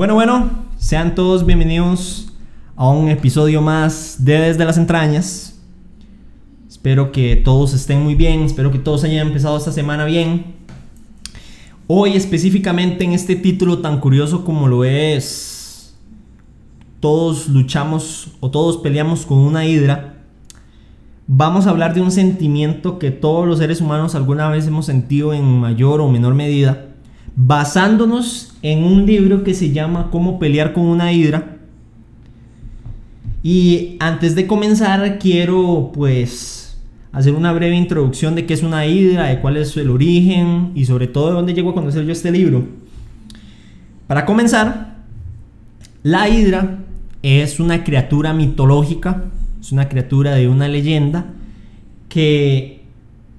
Bueno, bueno, sean todos bienvenidos a un episodio más de Desde las Entrañas. Espero que todos estén muy bien, espero que todos hayan empezado esta semana bien. Hoy específicamente en este título tan curioso como lo es, todos luchamos o todos peleamos con una hidra. Vamos a hablar de un sentimiento que todos los seres humanos alguna vez hemos sentido en mayor o menor medida basándonos en un libro que se llama Cómo pelear con una hidra. Y antes de comenzar quiero pues hacer una breve introducción de qué es una hidra, de cuál es el origen y sobre todo de dónde llego a conocer yo este libro. Para comenzar, la hidra es una criatura mitológica, es una criatura de una leyenda que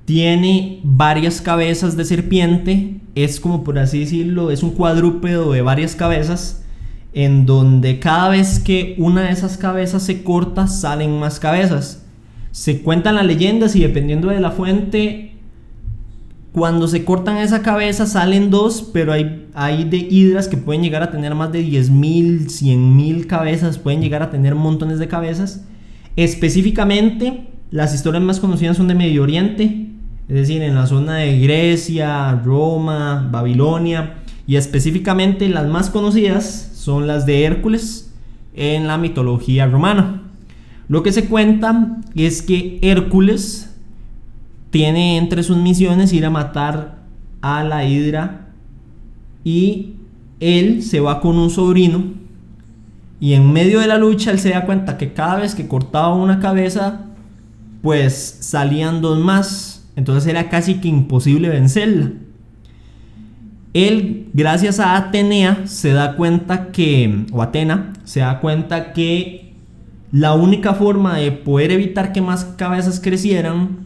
tiene varias cabezas de serpiente es como por así decirlo, es un cuadrúpedo de varias cabezas en donde cada vez que una de esas cabezas se corta salen más cabezas. Se cuentan las leyendas y dependiendo de la fuente, cuando se cortan esa cabeza salen dos, pero hay, hay de hidras que pueden llegar a tener más de 10.000, 100.000 cabezas, pueden llegar a tener montones de cabezas. Específicamente, las historias más conocidas son de Medio Oriente, es decir, en la zona de Grecia, Roma, Babilonia, y específicamente las más conocidas son las de Hércules en la mitología romana. Lo que se cuenta es que Hércules tiene entre sus misiones ir a matar a la hidra y él se va con un sobrino y en medio de la lucha él se da cuenta que cada vez que cortaba una cabeza pues salían dos más entonces era casi que imposible vencerla. Él, gracias a Atenea, se da cuenta que, o Atena, se da cuenta que la única forma de poder evitar que más cabezas crecieran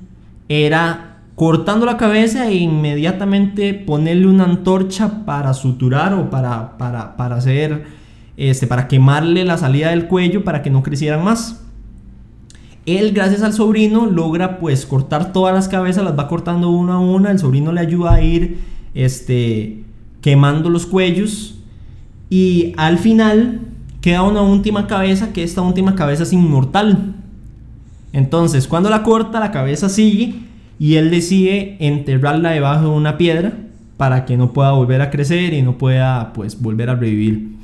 era cortando la cabeza e inmediatamente ponerle una antorcha para suturar o para, para, para hacer, este, para quemarle la salida del cuello para que no crecieran más. Él, gracias al sobrino, logra pues cortar todas las cabezas, las va cortando una a una. El sobrino le ayuda a ir este, quemando los cuellos. Y al final queda una última cabeza, que esta última cabeza es inmortal. Entonces, cuando la corta, la cabeza sigue y él decide enterrarla debajo de una piedra para que no pueda volver a crecer y no pueda pues volver a revivir.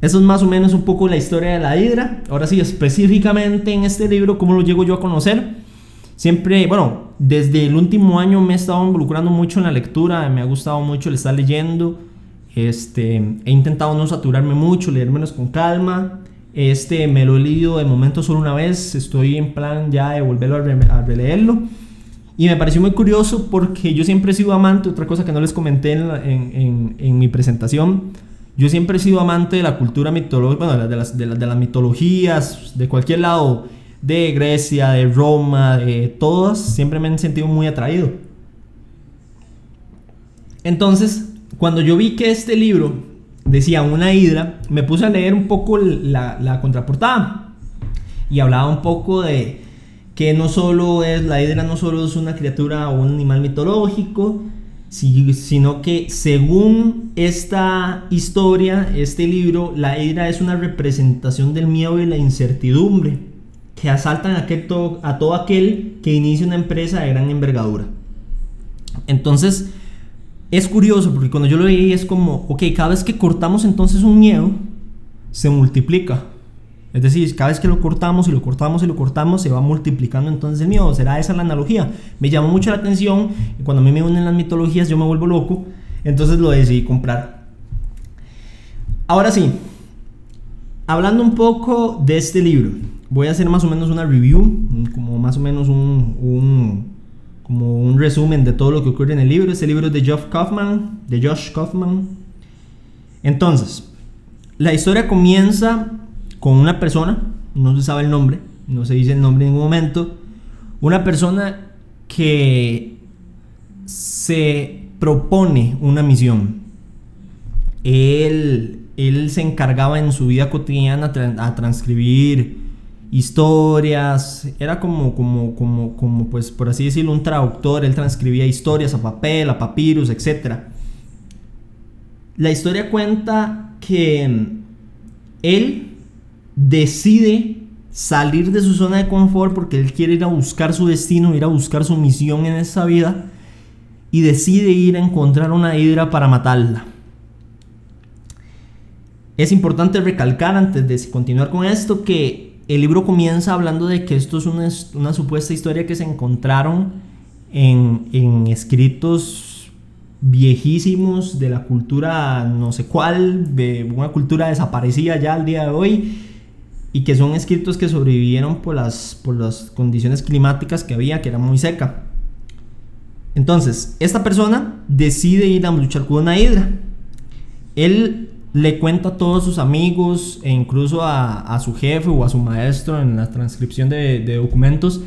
Eso es más o menos un poco la historia de la hidra. Ahora sí, específicamente en este libro, ¿cómo lo llego yo a conocer? Siempre, bueno, desde el último año me he estado involucrando mucho en la lectura, me ha gustado mucho el estar leyendo. Este, he intentado no saturarme mucho, leérmelos con calma. Este me lo he leído de momento solo una vez, estoy en plan ya de volverlo a, releerlo. Y me pareció muy curioso porque yo siempre he sido amante, otra cosa que no les comenté en, en, en mi presentación, yo siempre he sido amante de la cultura mitológica, bueno, de las, de, las, mitologías, de cualquier lado, de Grecia, de Roma, de todas, siempre me han sentido muy atraído. Entonces, cuando yo vi que este libro decía una hidra, me puse a leer un poco la, la contraportada y hablaba un poco de que no solo es la hidra, no solo es una criatura o un animal mitológico, sino que según esta historia, este libro, la ira es una representación del miedo y la incertidumbre que asaltan a, a todo aquel que inicia una empresa de gran envergadura. Entonces, es curioso porque cuando yo lo leí es como, ok, cada vez que cortamos entonces un miedo, se multiplica. Es decir, cada vez que lo cortamos y lo cortamos y lo cortamos, se va multiplicando entonces el miedo. ¿Será esa la analogía? Me llamó mucho la atención y cuando a mí me unen las mitologías yo me vuelvo loco. Entonces lo decidí comprar. Ahora sí, hablando un poco de este libro, voy a hacer más o menos una review, como más o menos un, como un resumen de todo lo que ocurre en el libro. Este libro es de Josh Kaufman, de Josh Kaufman. Entonces, la historia comienza con una persona, no se sabe el nombre, no se dice el nombre en ningún momento, una persona que se propone una misión. Él, él se encargaba en su vida cotidiana a transcribir historias, era como, como, como, como, pues por así decirlo, un traductor, él transcribía historias a papel, a papyrus, etc. La historia cuenta que mm, él decide salir de su zona de confort porque él quiere ir a buscar su destino, ir a buscar su misión en esta vida y decide ir a encontrar una hidra para matarla. Es importante recalcar antes de continuar con esto que el libro comienza hablando de que esto es una, supuesta historia que se encontraron en, en escritos viejísimos de la cultura no sé cuál, de una cultura desaparecida ya al día de hoy y que son escritos que sobrevivieron por las, por las condiciones climáticas que había, que era muy seca. Entonces, esta persona decide ir a luchar con una hidra. Él le cuenta a todos sus amigos e incluso a, su jefe o a su maestro en la transcripción de, de, documentos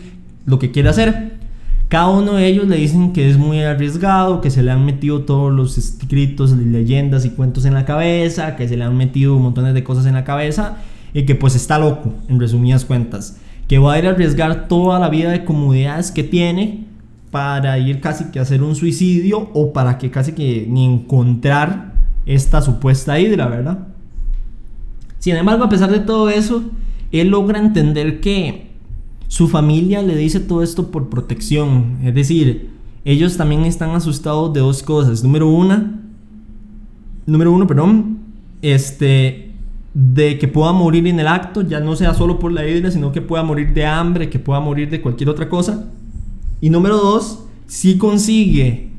lo que quiere hacer. Cada uno de ellos le dicen que es muy arriesgado, que se le han metido todos los escritos, leyendas y cuentos en la cabeza, que se le han metido montones de cosas en la cabeza y que pues está loco, en resumidas cuentas. Que va a ir a arriesgar toda la vida de comodidades que tiene para ir casi que a hacer un suicidio o para que casi que ni encontrar esta supuesta hidra, ¿verdad? Sin embargo, a pesar de todo eso, él logra entender que su familia le dice todo esto por protección. Es decir, ellos también están asustados de dos cosas. Número una, número uno, perdón, este, de que pueda morir en el acto, ya no sea solo por la hidra, sino que pueda morir de hambre, que pueda morir de cualquier otra cosa. Y número dos, si consigue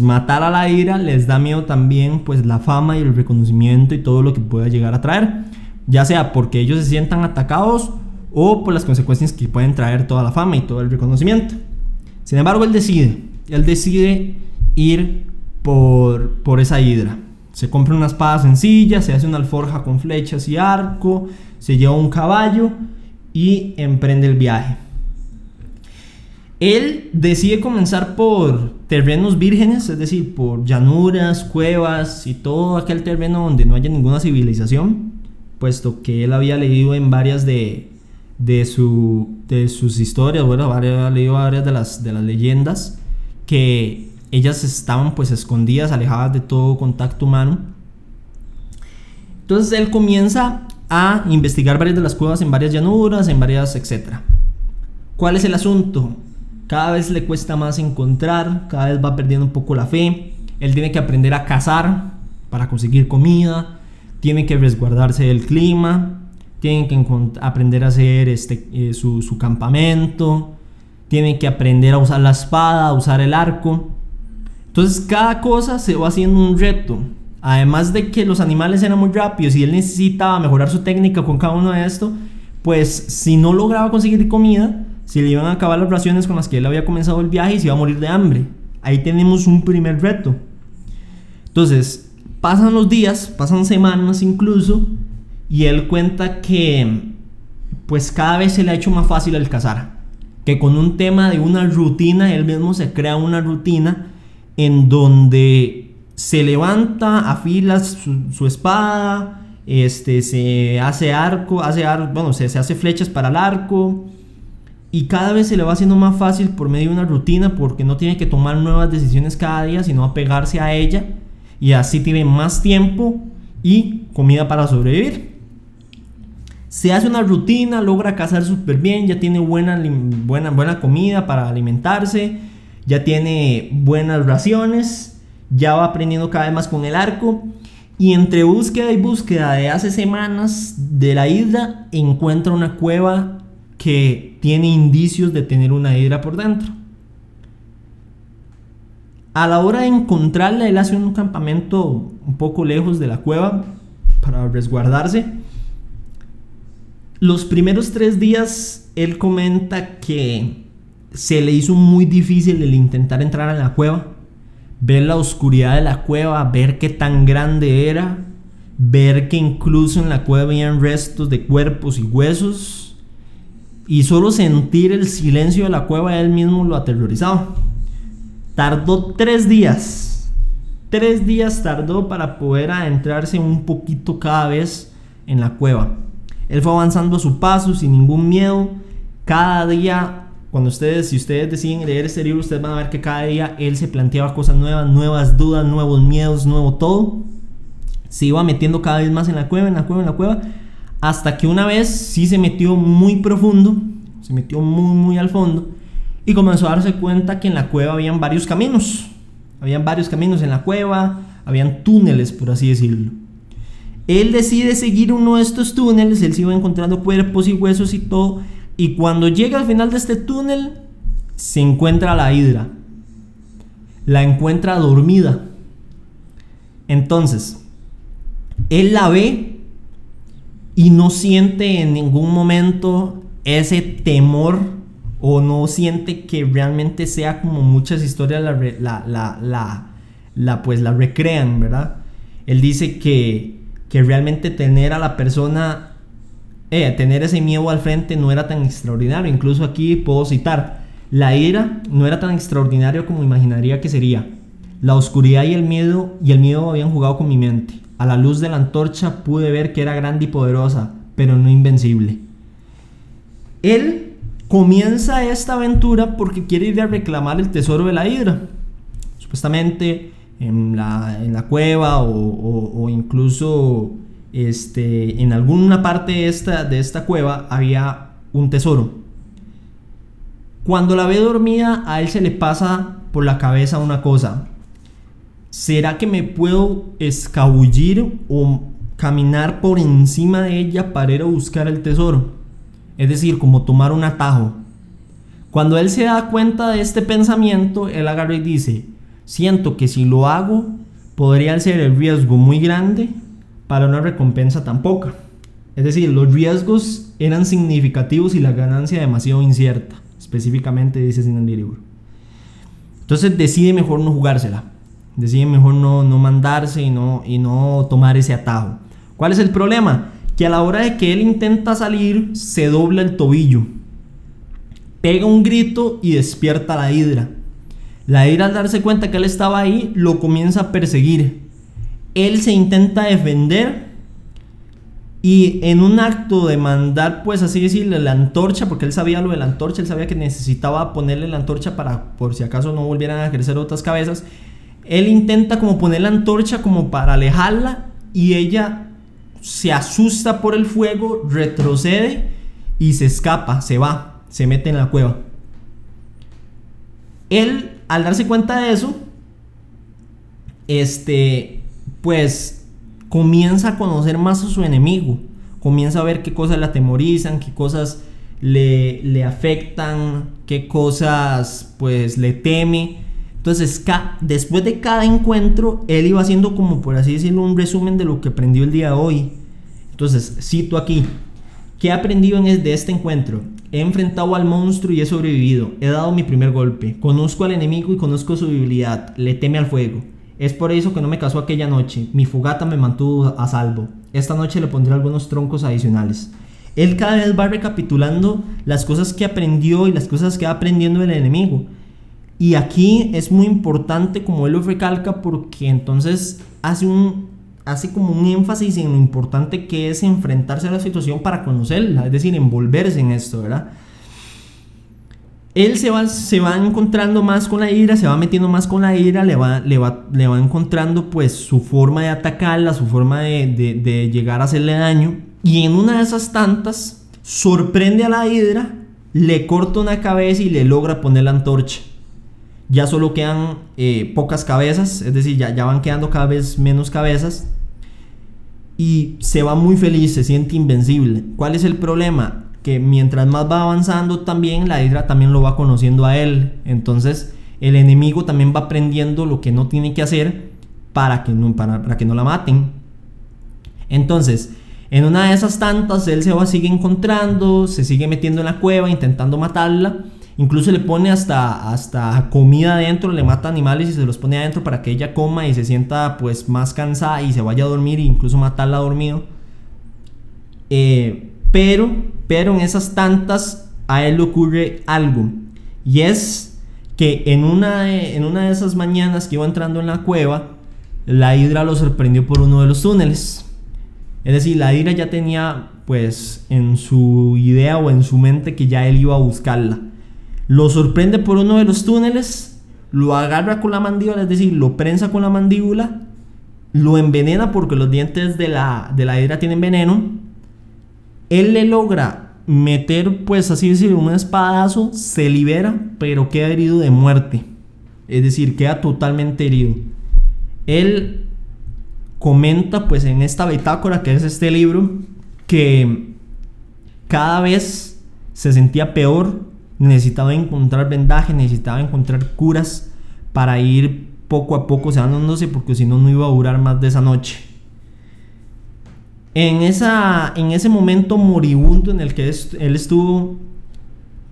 matar a la ira, les da miedo también pues la fama y el reconocimiento y todo lo que pueda llegar a traer. Ya sea porque ellos se sientan atacados o por las consecuencias que pueden traer toda la fama y todo el reconocimiento. Sin embargo, él decide, él decide ir por, por esa hidra. Se compra una espada sencilla, se hace una alforja con flechas y arco, se lleva un caballo y emprende el viaje. Él decide comenzar por terrenos vírgenes, es decir, por llanuras, cuevas y todo aquel terreno donde no haya ninguna civilización, puesto que él había leído en varias de, de, su, de sus historias, bueno, había leído varias de las, de las leyendas, que ellas estaban pues escondidas, alejadas de todo contacto humano. Entonces él comienza a investigar varias de las cuevas en varias llanuras, en varias, etc. ¿Cuál es el asunto? Cada vez le cuesta más encontrar, cada vez va perdiendo un poco la fe. Él tiene que aprender a cazar para conseguir comida, tiene que resguardarse del clima, tiene que aprender a hacer este, eh, su campamento, tiene que aprender a usar la espada, a usar el arco. Entonces cada cosa se va haciendo un reto. Además de que los animales eran muy rápidos y él necesitaba mejorar su técnica con cada uno de esto, pues si no lograba conseguir comida, si le iban a acabar las raciones con las que él había comenzado el viaje y se iba a morir de hambre. Ahí tenemos un primer reto. Entonces, pasan los días, pasan semanas incluso, y él cuenta que pues cada vez se le ha hecho más fácil el cazar. Que con un tema de una rutina, él mismo se crea una rutina en donde se levanta, afila su, su espada, este, se hace arco, hace bueno, se, se hace flechas para el arco, y cada vez se le va haciendo más fácil por medio de una rutina porque no tiene que tomar nuevas decisiones cada día, sino apegarse a ella y así tiene más tiempo y comida para sobrevivir. Se hace una rutina, logra cazar súper bien, ya tiene buena, buena, buena comida para alimentarse, ya tiene buenas raciones, ya va aprendiendo cada vez más con el arco y entre búsqueda y búsqueda de hace semanas de la isla encuentra una cueva que tiene indicios de tener una hidra por dentro. A la hora de encontrarla, él hace un campamento un poco lejos de la cueva para resguardarse. Los primeros tres días, él comenta que se le hizo muy difícil el intentar entrar a la cueva, ver la oscuridad de la cueva, ver qué tan grande era, ver que incluso en la cueva habían restos de cuerpos y huesos y solo sentir el silencio de la cueva él mismo lo aterrorizaba. Tardó tres días. Tres días tardó para poder adentrarse un poquito cada vez en la cueva. Él fue avanzando a su paso sin ningún miedo. Cada día, cuando ustedes, si ustedes deciden leer este libro, ustedes van a ver que cada día él se planteaba cosas nuevas, nuevas dudas, nuevos miedos, nuevo todo. se iba metiendo cada vez más en la cueva, en la cueva, en la cueva, hasta que una vez sí se metió muy profundo, se metió muy, muy al fondo, y comenzó a darse cuenta que en la cueva habían varios caminos, habían varios caminos en la cueva, habían túneles, por así decirlo. Él decide seguir uno de estos túneles, él se iba encontrando cuerpos y huesos y todo, y cuando llega al final de este túnel, se encuentra la hidra. La encuentra dormida. Entonces, él la ve y no siente en ningún momento ese temor o no siente que realmente sea como muchas historias la, la, la, pues la recrean, ¿verdad? Él dice que, que realmente tener a la persona, eh, tener ese miedo al frente no era tan extraordinario. Incluso aquí puedo citar, la ira no era tan extraordinario como imaginaría que sería. La oscuridad y el miedo y el miedo habían jugado con mi mente. A la luz de la antorcha pude ver que era grande y poderosa, pero no invencible. Él comienza esta aventura porque quiere ir a reclamar el tesoro de la hidra. Supuestamente en la, en la cueva o, incluso este, en alguna parte esta, de esta cueva había un tesoro. Cuando la ve dormida, a él se le pasa por la cabeza una cosa. ¿Será que me puedo escabullir o caminar por encima de ella para ir a buscar el tesoro? es decir, como tomar un atajo. Cuando él se da cuenta de este pensamiento, él agarra y dice, siento que si lo hago, podría ser el riesgo muy grande para una recompensa tan poca. Es decir, los riesgos eran significativos y la ganancia demasiado incierta, específicamente dice libro. Entonces decide mejor no jugársela, decide mejor no, no mandarse y no, y no tomar ese atajo. ¿Cuál es el problema? que a la hora de que él intenta salir se dobla el tobillo. Pega un grito y despierta a la hidra. La hidra al darse cuenta que él estaba ahí lo comienza a perseguir. Él se intenta defender y en un acto de mandar, pues así decirle, la antorcha, porque él sabía lo de la antorcha, él sabía que necesitaba ponerle la antorcha para, por si acaso no volvieran a crecer otras cabezas, él intenta como poner la antorcha como para alejarla y ella se asusta por el fuego, retrocede y se escapa, se va, se mete en la cueva. Él, al darse cuenta de eso, este, pues comienza a conocer más a su enemigo, comienza a ver qué cosas le atemorizan, qué cosas le, le afectan, qué cosas pues le teme. Entonces, después de cada encuentro, él iba haciendo como por así decirlo un resumen de lo que aprendió el día de hoy. Entonces, cito aquí, ¿qué he aprendido en de este encuentro? He enfrentado al monstruo y he sobrevivido. He dado mi primer golpe. Conozco al enemigo y conozco su debilidad. Le teme al fuego. Es por eso que no me casó aquella noche. Mi fogata me mantuvo a salvo. Esta noche le pondré algunos troncos adicionales. Él cada vez va recapitulando las cosas que aprendió y las cosas que va aprendiendo del enemigo. Y aquí es muy importante como él lo recalca porque entonces hace un hace como un énfasis en lo importante que es enfrentarse a la situación para conocerla, es decir, envolverse en esto, ¿verdad? Él se va, se va encontrando más con la ira, se va metiendo más con la ira, le va, le va, le va encontrando pues su forma de atacarla, su forma de, de, llegar a hacerle daño. Y en una de esas tantas, sorprende a la hidra, le corta una cabeza y le logra poner la antorcha ya solo quedan eh, pocas cabezas, es decir, ya, ya van quedando cada vez menos cabezas. Y se va muy feliz, se siente invencible. ¿Cuál es el problema? Que mientras más va avanzando también, la hidra también lo va conociendo a él. Entonces el enemigo también va aprendiendo lo que no tiene que hacer para que no, para, que no la maten. Entonces, en una de esas tantas, él se va, sigue encontrando, se sigue metiendo en la cueva, intentando matarla. Incluso le pone hasta, hasta comida adentro, le mata animales y se los pone adentro para que ella coma y se sienta pues más cansada y se vaya a dormir e incluso matarla dormido. Eh, pero, pero en esas tantas a él le ocurre algo. Y es que en una, de, en una de esas mañanas que iba entrando en la cueva, la hidra lo sorprendió por uno de los túneles. Es decir, la hidra ya tenía pues en su idea o en su mente que ya él iba a buscarla lo sorprende por uno de los túneles, lo agarra con la mandíbula, es decir, lo prensa con la mandíbula lo envenena porque los dientes de la, de la hidra tienen veneno. Él le logra meter, pues así decir, un espadazo, se libera, pero queda herido de muerte. Es decir, queda totalmente herido. Él comenta, pues en esta bitácora que es este libro, que cada vez se sentía peor, necesitaba encontrar vendaje, necesitaba encontrar curas para ir poco a poco sanándose porque si no no iba a durar más de esa noche. En, esa, en ese momento moribundo en el que él estuvo,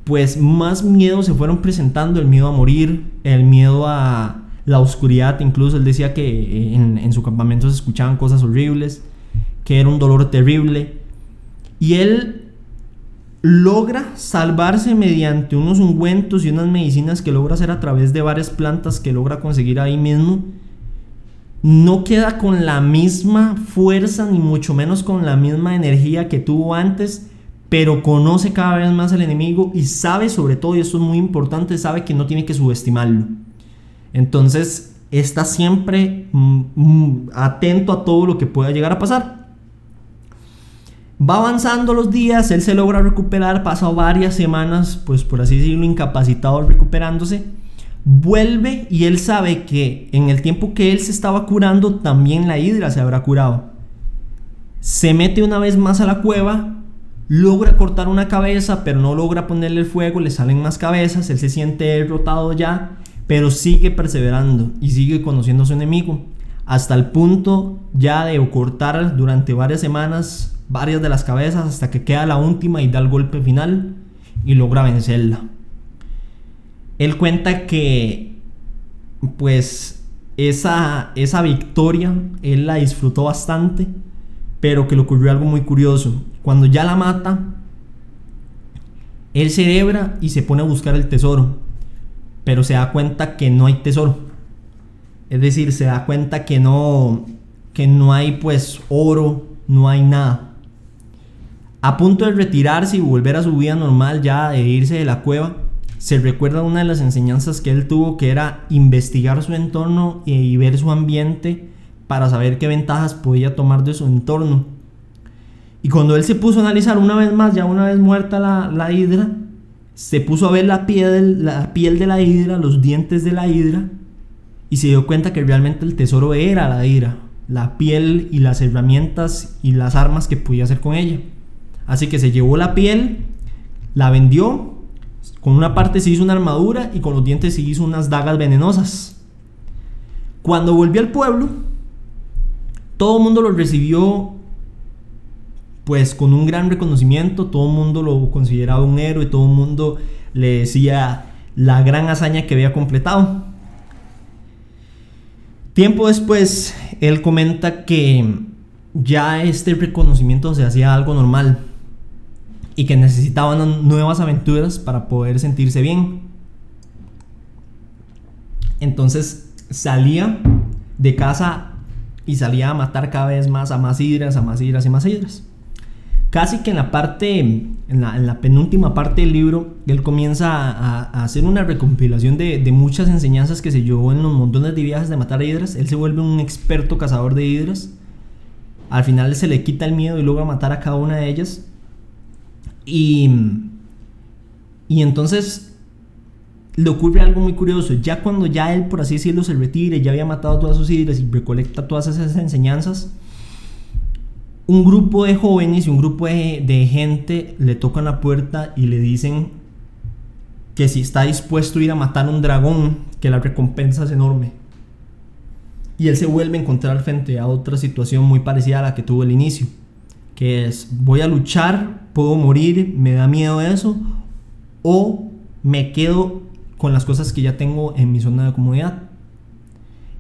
pues más miedos se fueron presentando, el miedo a morir, el miedo a la oscuridad, incluso él decía que en, en su campamento se escuchaban cosas horribles, que era un dolor terrible, y él logra salvarse mediante unos ungüentos y unas medicinas que logra hacer a través de varias plantas que logra conseguir ahí mismo. No queda con la misma fuerza ni mucho menos con la misma energía que tuvo antes, pero conoce cada vez más al enemigo y sabe sobre todo, y esto es muy importante, sabe que no tiene que subestimarlo. Entonces está siempre mm, mm, atento a todo lo que pueda llegar a pasar. Va avanzando los días, él se logra recuperar, pasa varias semanas, pues por así decirlo, incapacitado recuperándose. Vuelve y él sabe que en el tiempo que él se estaba curando, también la hidra se habrá curado. Se mete una vez más a la cueva, logra cortar una cabeza, pero no logra ponerle el fuego, le salen más cabezas, él se siente derrotado ya, pero sigue perseverando y sigue conociendo a su enemigo, hasta el punto ya de cortar durante varias semanas varias de las cabezas hasta que queda la última y da el golpe final y logra vencerla. Él cuenta que pues esa, esa victoria él la disfrutó bastante, pero que le ocurrió algo muy curioso. Cuando ya la mata, él celebra y se pone a buscar el tesoro, pero se da cuenta que no hay tesoro. Es decir, se da cuenta que no, que no hay pues oro, no hay nada a punto de retirarse y volver a su vida normal ya de irse de la cueva, se recuerda una de las enseñanzas que él tuvo que era investigar su entorno y ver su ambiente para saber qué ventajas podía tomar de su entorno. Y cuando él se puso a analizar una vez más, ya una vez muerta la, la hidra, se puso a ver la piel, la piel de la hidra, los dientes de la hidra, y se dio cuenta que realmente el tesoro era la hidra, la piel y las herramientas y las armas que podía hacer con ella. Así que se llevó la piel, la vendió, con una parte se hizo una armadura y con los dientes se hizo unas dagas venenosas. Cuando volvió al pueblo, todo el mundo lo recibió pues con un gran reconocimiento, todo el mundo lo consideraba un héroe, todo el mundo le decía la gran hazaña que había completado. Tiempo después, él comenta que ya este reconocimiento se hacía algo normal y que necesitaban nuevas aventuras para poder sentirse bien. Entonces salía de casa y salía a matar cada vez más a más hidras, a más hidras y más hidras. Casi que en la parte, en la, penúltima parte del libro, él comienza a, hacer una recompilación de, de, muchas enseñanzas que se llevó en los montones de viajes de matar a hidras. Él se vuelve un experto cazador de hidras. Al final se le quita el miedo y logra matar a cada una de ellas. Y, y entonces le ocurre algo muy curioso. Ya cuando ya él, por así decirlo, se retire, ya había matado todas sus ideas y recolecta todas esas enseñanzas, un grupo de jóvenes y un grupo de, de, gente le tocan la puerta y le dicen que si está dispuesto a ir a matar un dragón, que la recompensa es enorme. Y él se vuelve a encontrar frente a otra situación muy parecida a la que tuvo al inicio que es voy a luchar, puedo morir, me da miedo eso, o me quedo con las cosas que ya tengo en mi zona de comodidad.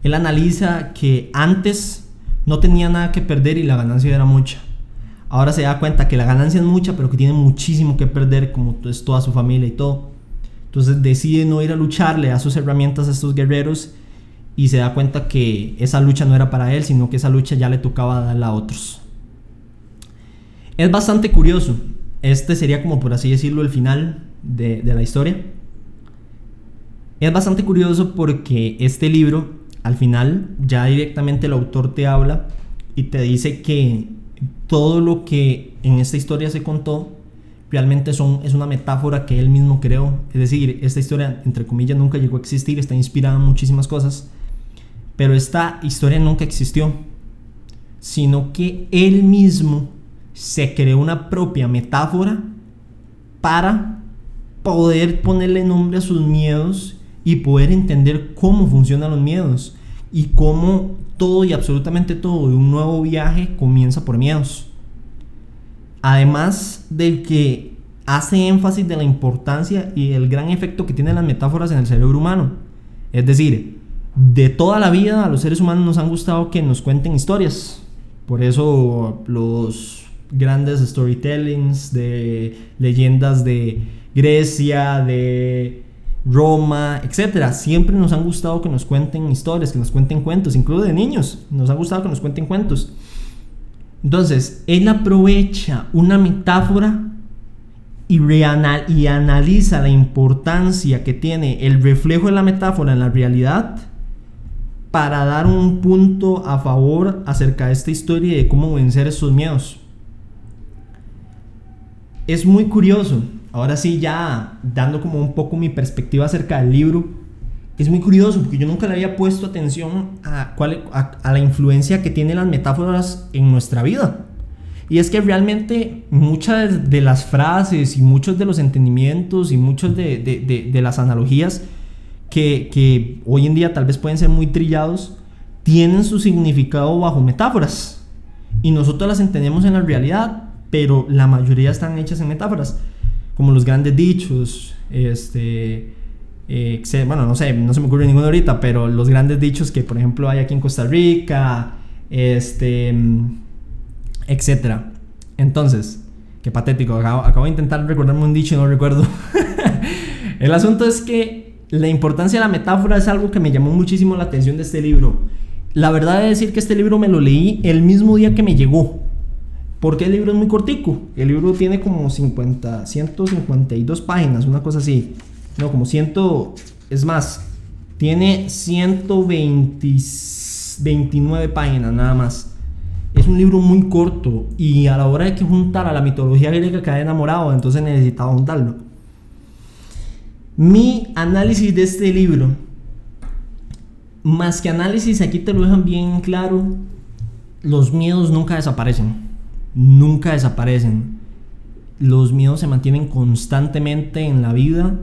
Él analiza que antes no tenía nada que perder y la ganancia era mucha. Ahora se da cuenta que la ganancia es mucha, pero que tiene muchísimo que perder, como es toda su familia y todo. Entonces decide no ir a lucharle a sus herramientas a estos guerreros y se da cuenta que esa lucha no era para él, sino que esa lucha ya le tocaba darla a otros. Es bastante curioso. Este sería como por así decirlo el final de, la historia. Es bastante curioso porque este libro al final ya directamente el autor te habla y te dice que todo lo que en esta historia se contó realmente son, es una metáfora que él mismo creó. Es decir, esta historia, entre comillas, nunca llegó a existir, está inspirada en muchísimas cosas, pero esta historia nunca existió, sino que él mismo se creó una propia metáfora para poder ponerle nombre a sus miedos y poder entender cómo funcionan los miedos y cómo todo y absolutamente todo de un nuevo viaje comienza por miedos. Además de que hace énfasis de la importancia y el gran efecto que tienen las metáforas en el cerebro humano. Es decir, de toda la vida a los seres humanos nos han gustado que nos cuenten historias. Por eso los grandes storytellings de leyendas de Grecia, de Roma, etcétera. Siempre nos han gustado que nos cuenten historias, que nos cuenten cuentos, incluso de niños. Nos ha gustado que nos cuenten cuentos. Entonces, él aprovecha una metáfora y, y analiza la importancia que tiene el reflejo de la metáfora en la realidad para dar un punto a favor acerca de esta historia y de cómo vencer esos miedos. Es muy curioso ahora sí ya dando como un poco mi perspectiva acerca del libro, es muy curioso porque yo nunca le había puesto atención a, cuál, a, la influencia que tienen las metáforas en nuestra vida. Y es que realmente muchas de las frases y muchos de los entendimientos y muchos de, de, de, las analogías que, que, hoy en día tal vez pueden ser muy trillados, tienen su significado bajo metáforas. Y nosotros las entendemos en la realidad, pero la mayoría están hechas en metáforas como los grandes dichos, este, eh, bueno, no sé, no se me ocurre ninguno ahorita, pero los grandes dichos que por ejemplo hay aquí en Costa Rica, este, etcétera. Entonces, qué patético, acabo, acabo, de intentar recordarme un dicho y no recuerdo. El asunto es que la importancia de la metáfora es algo que me llamó muchísimo la atención de este libro. La verdad es decir que este libro me lo leí el mismo día que me llegó. Porque el libro es muy cortico. El libro tiene como 50, 152 páginas, una cosa así. No, como 100, es más, tiene 129 páginas nada más. Es un libro muy corto y a la hora de que juntar a la mitología griega quedé enamorado, entonces necesitaba juntarlo. Mi análisis de este libro, más que análisis, aquí te lo dejan bien claro, los miedos nunca desaparecen nunca desaparecen. Los miedos se mantienen constantemente en la vida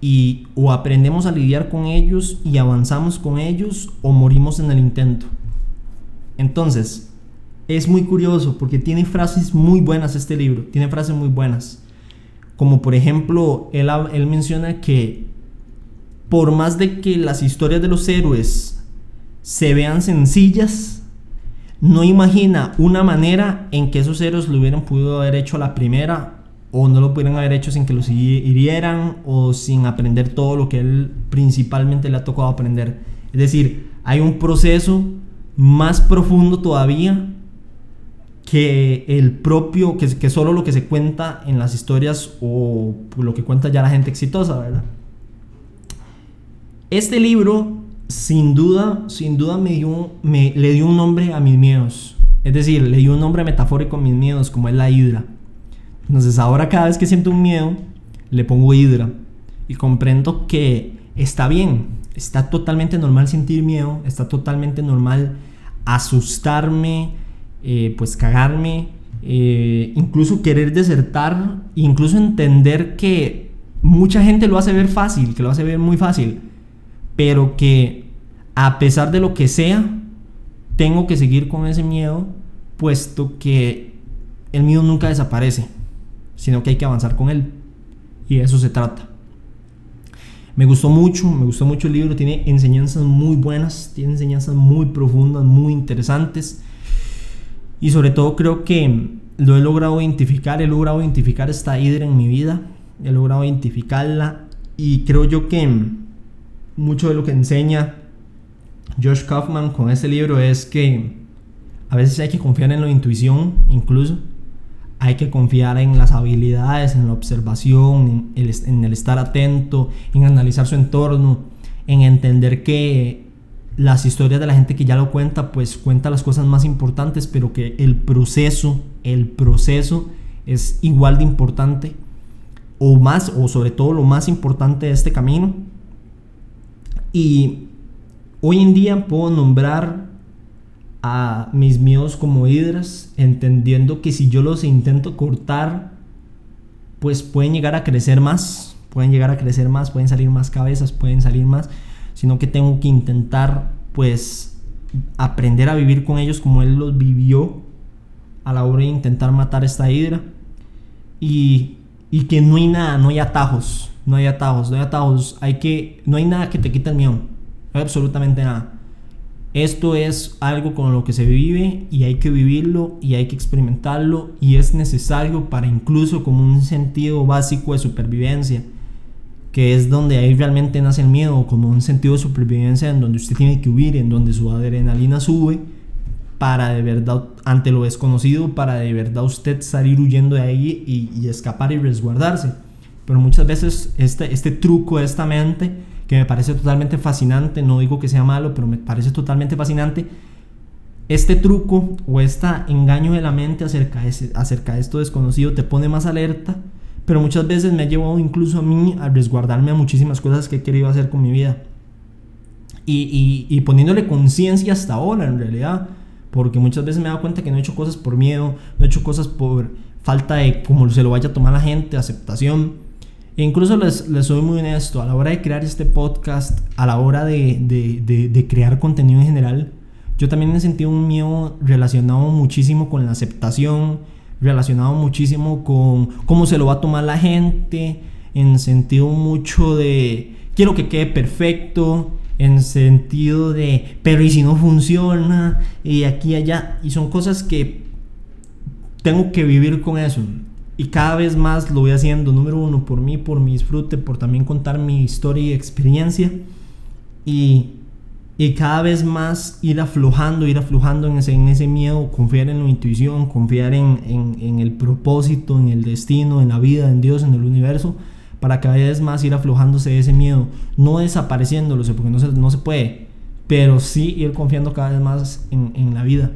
y o aprendemos a lidiar con ellos y avanzamos con ellos o morimos en el intento. Entonces, es muy curioso porque tiene frases muy buenas este libro, tiene frases muy buenas. Como por ejemplo, él, él menciona que por más de que las historias de los héroes se vean sencillas, no imagina una manera en que esos héroes lo hubieran podido haber hecho la primera o no lo pudieran haber hecho sin que los hirieran o sin aprender todo lo que él principalmente le ha tocado aprender. Es decir, hay un proceso más profundo todavía que el propio, que, que solo lo que se cuenta en las historias o lo que cuenta ya la gente exitosa, ¿verdad? Este libro sin duda, sin duda me, dio, me le dio un nombre a mis miedos. Es decir, le dio un nombre metafórico a mis miedos, como es la hidra. Entonces ahora cada vez que siento un miedo, le pongo hidra. Y comprendo que está bien, está totalmente normal sentir miedo, está totalmente normal asustarme, eh, pues cagarme, eh, incluso querer desertar, incluso entender que mucha gente lo hace ver fácil, que lo hace ver muy fácil pero que a pesar de lo que sea, tengo que seguir con ese miedo, puesto que el miedo nunca desaparece, sino que hay que avanzar con él. Y de eso se trata. Me gustó mucho, me gustó mucho el libro, tiene enseñanzas muy buenas, tiene enseñanzas muy profundas, muy interesantes. Y sobre todo creo que lo he logrado identificar, he logrado identificar esta hidra en mi vida, he logrado identificarla y creo yo que mucho de lo que enseña Josh Kaufman con este libro es que a veces hay que confiar en la intuición, incluso. Hay que confiar en las habilidades, en la observación, en el, en el estar atento, en analizar su entorno, en entender que las historias de la gente que ya lo cuenta, pues cuenta las cosas más importantes, pero que el proceso, el proceso es igual de importante, o más, o sobre todo lo más importante de este camino. Y hoy en día puedo nombrar a mis miedos como hidras, entendiendo que si yo los intento cortar, pues pueden llegar a crecer más, pueden llegar a crecer más, pueden salir más cabezas, pueden salir más, sino que tengo que intentar pues aprender a vivir con ellos como él los vivió a la hora de intentar matar esta hidra. Y, y que no hay nada, no hay atajos, no hay atajos, no hay atajos, hay que, no hay nada que te quite el miedo, absolutamente nada. Esto es algo con lo que se vive y hay que vivirlo y hay que experimentarlo y es necesario para incluso como un sentido básico de supervivencia, que es donde ahí realmente nace el miedo, como un sentido de supervivencia en donde usted tiene que huir, en donde su adrenalina sube para de verdad, ante lo desconocido, para de verdad usted salir huyendo de ahí y escapar y resguardarse. Pero muchas veces este, este truco de esta mente que me parece totalmente fascinante, no digo que sea malo, pero me parece totalmente fascinante. Este truco o este engaño de la mente acerca de, acerca de esto desconocido te pone más alerta, pero muchas veces me ha llevado incluso a mí a resguardarme a muchísimas cosas que he querido hacer con mi vida. Y, y, poniéndole conciencia hasta ahora, en realidad, porque muchas veces me he dado cuenta que no he hecho cosas por miedo, no he hecho cosas por falta de cómo se lo vaya a tomar la gente, aceptación incluso les, les, soy muy honesto, a la hora de crear este podcast, a la hora de, de, de, crear contenido en general, yo también he sentido un miedo relacionado muchísimo con la aceptación, relacionado muchísimo con cómo se lo va a tomar la gente, en sentido mucho de quiero que quede perfecto, en sentido de pero y si no funciona, y aquí y allá, y son cosas que tengo que vivir con eso. Y cada vez más lo voy haciendo, número uno, por mí, por mi disfrute, por también contar mi historia y experiencia. Y, y cada vez más ir aflojando, ir aflojando en ese, en ese miedo, confiar en la intuición, confiar en, en, en el propósito, en el destino, en la vida, en Dios, en el universo, para cada vez más ir aflojándose de ese miedo, no desapareciéndolo, porque no se, no se puede, pero sí ir confiando cada vez más en, en la vida.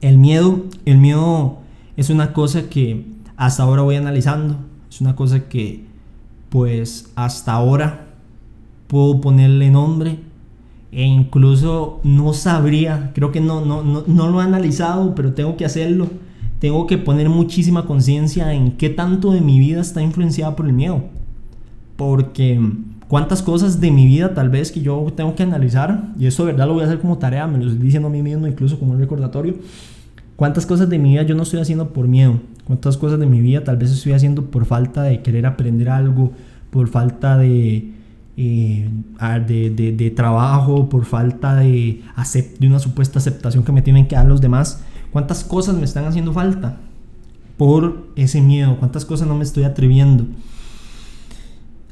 El miedo, el miedo es una cosa que hasta ahora voy analizando, es una cosa que pues hasta ahora puedo ponerle nombre e incluso no sabría, creo que no, no, no, no lo he analizado, pero tengo que hacerlo. Tengo que poner muchísima conciencia en qué tanto de mi vida está influenciada por el miedo. Porque cuántas cosas de mi vida tal vez que yo tengo que analizar, y eso de verdad lo voy a hacer como tarea, me lo estoy diciendo a mí mismo incluso como un recordatorio, ¿Cuántas cosas de mi vida yo no estoy haciendo por miedo? ¿Cuántas cosas de mi vida tal vez estoy haciendo por falta de querer aprender algo, por falta de, eh, de, trabajo, por falta de, de una supuesta aceptación que me tienen que dar los demás? ¿Cuántas cosas me están haciendo falta por ese miedo? ¿Cuántas cosas no me estoy atreviendo?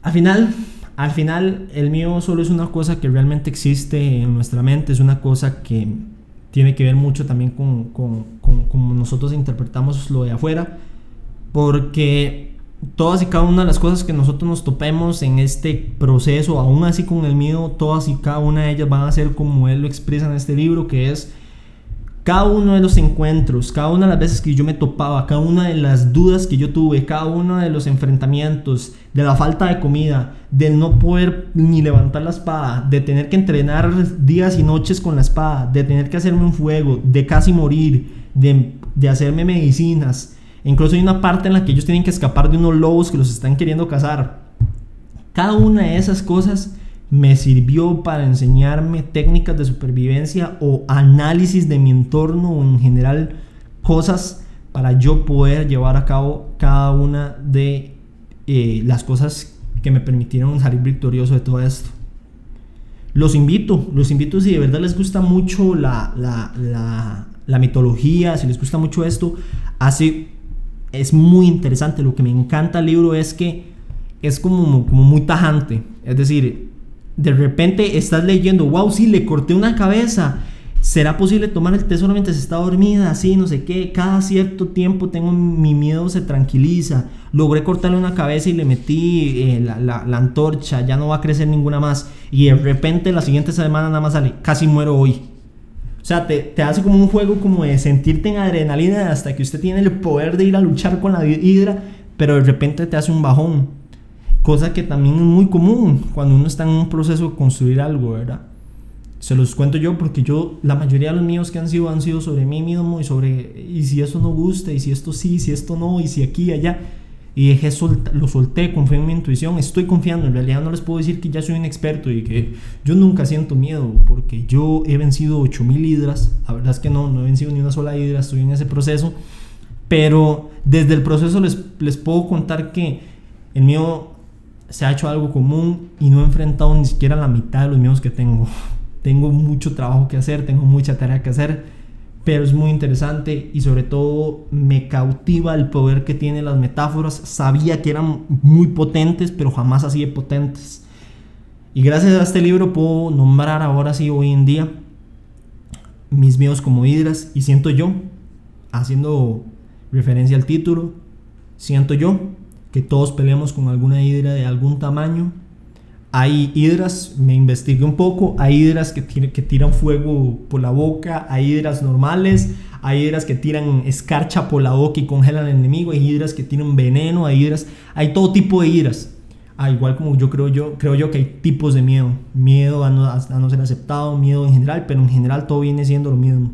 Al final, al final, el miedo solo es una cosa que realmente existe en nuestra mente, es una cosa que tiene que ver mucho también con, con, cómo nosotros interpretamos lo de afuera, porque todas y cada una de las cosas que nosotros nos topemos en este proceso, aún así con el miedo, todas y cada una de ellas van a ser como él lo expresa en este libro, que es cada uno de los encuentros, cada una de las veces que yo me topaba, cada una de las dudas que yo tuve, cada uno de los enfrentamientos, de la falta de comida, de no poder ni levantar la espada, de tener que entrenar días y noches con la espada, de tener que hacerme un fuego, de casi morir, de, de hacerme medicinas. incluso hay una parte en la que ellos tienen que escapar de unos lobos que los están queriendo cazar. Cada una de esas cosas me sirvió para enseñarme técnicas de supervivencia o análisis de mi entorno o en general cosas para yo poder llevar a cabo cada una de eh, las cosas que me permitieron salir victorioso de todo esto. Los invito, los invito si de verdad les gusta mucho la, la, la, mitología, si les gusta mucho esto, así es muy interesante. Lo que me encanta el libro es que es como, como muy tajante. Es decir, de repente estás leyendo, wow, sí, le corté una cabeza. ¿Será posible tomar el té solamente si está dormida? Así, no sé qué. Cada cierto tiempo tengo mi miedo se tranquiliza. Logré cortarle una cabeza y le metí eh, la, la, antorcha. Ya no va a crecer ninguna más. Y de repente la siguiente semana nada más sale. Casi muero hoy. O sea, te, te hace como un juego como de sentirte en adrenalina hasta que usted tiene el poder de ir a luchar con la hidra. Pero de repente te hace un bajón. Cosa que también es muy común cuando uno está en un proceso de construir algo, ¿verdad? Se los cuento yo porque yo, la mayoría de los míos que han sido, han sido sobre mí mismo y sobre, y si eso no gusta, y si esto sí, y si esto no, y si aquí, allá. Y dejé, lo solté, confié en mi intuición, estoy confiando, en realidad no les puedo decir que ya soy un experto y que yo nunca siento miedo, porque yo he vencido 8000 hidras, la verdad es que no, no he vencido ni una sola hidra, estoy en ese proceso, pero desde el proceso les, les puedo contar que el mío se ha hecho algo común y no he enfrentado ni siquiera la mitad de los miedos que tengo tengo mucho trabajo que hacer, tengo mucha tarea que hacer, pero es muy interesante y sobre todo me cautiva el poder que tienen las metáforas. Sabía que eran muy potentes, pero jamás así de potentes. Y gracias a este libro puedo nombrar ahora sí, hoy en día, mis miedos como hidras y siento yo, haciendo referencia al título, siento yo que todos peleamos con alguna hidra de algún tamaño hay hidras, me investigué un poco, hay hidras que, que tiran fuego por la boca, hay hidras normales, hay hidras que tiran escarcha por la boca y congelan al enemigo, hay hidras que tiran veneno, hay hidras, hay todo tipo de hidras. Ah, igual como yo creo yo, creo yo que hay tipos de miedo. Miedo a a no ser aceptado, miedo en general, pero en general todo viene siendo lo mismo.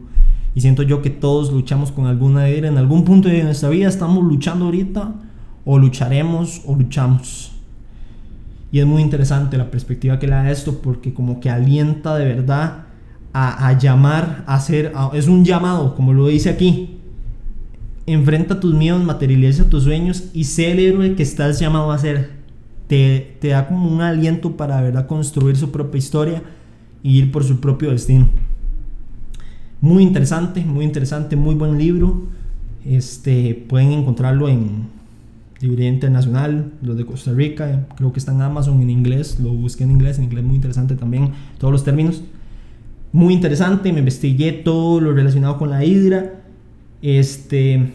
Y siento yo que todos luchamos con alguna hidra en algún punto de nuestra vida, estamos luchando ahorita, o lucharemos, o luchamos. Y es muy interesante la perspectiva que le da esto porque como que alienta de verdad a, llamar, a hacer, es un llamado, como lo dice aquí. Enfrenta tus miedos, materializa tus sueños y sé el héroe que estás llamado a ser. Te, te da como un aliento para de verdad construir su propia historia y ir por su propio destino. Muy interesante, muy interesante, muy buen libro. Este, pueden encontrarlo en, librería internacional, los de Costa Rica, creo que está en Amazon en inglés, lo busqué en inglés, en inglés muy interesante también, todos los términos. Muy interesante, me investigué todo lo relacionado con la hidra, este,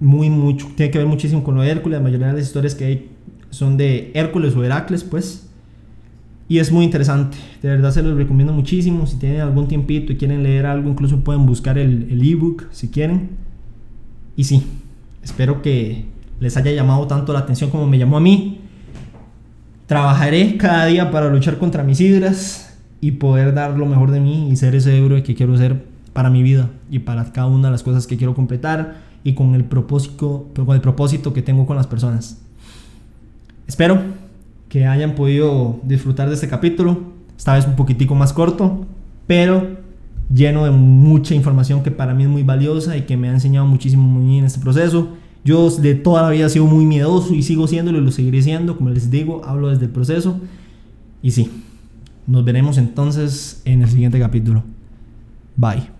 muy mucho, tiene que ver muchísimo con lo de Hércules, la mayoría de las historias que hay son de Hércules o Heracles, pues. Y es muy interesante, de verdad se los recomiendo muchísimo. Si tienen algún tiempito y quieren leer algo, incluso pueden buscar el ebook si quieren. Y sí, espero que les haya llamado tanto la atención como me llamó a mí. Trabajaré cada día para luchar contra mis hidras y poder dar lo mejor de mí y ser ese héroe que quiero ser para mi vida y para cada una de las cosas que quiero completar y con el propósito, con el propósito que tengo con las personas. Espero que hayan podido disfrutar de este capítulo, esta vez un poquitico más corto, pero lleno de mucha información que para mí es muy valiosa y que me ha enseñado muchísimo en este proceso yo de toda la vida he sido muy miedoso y sigo siéndolo y lo seguiré siendo. Como les digo, hablo desde el proceso. Y sí, nos veremos entonces en el siguiente capítulo. Bye.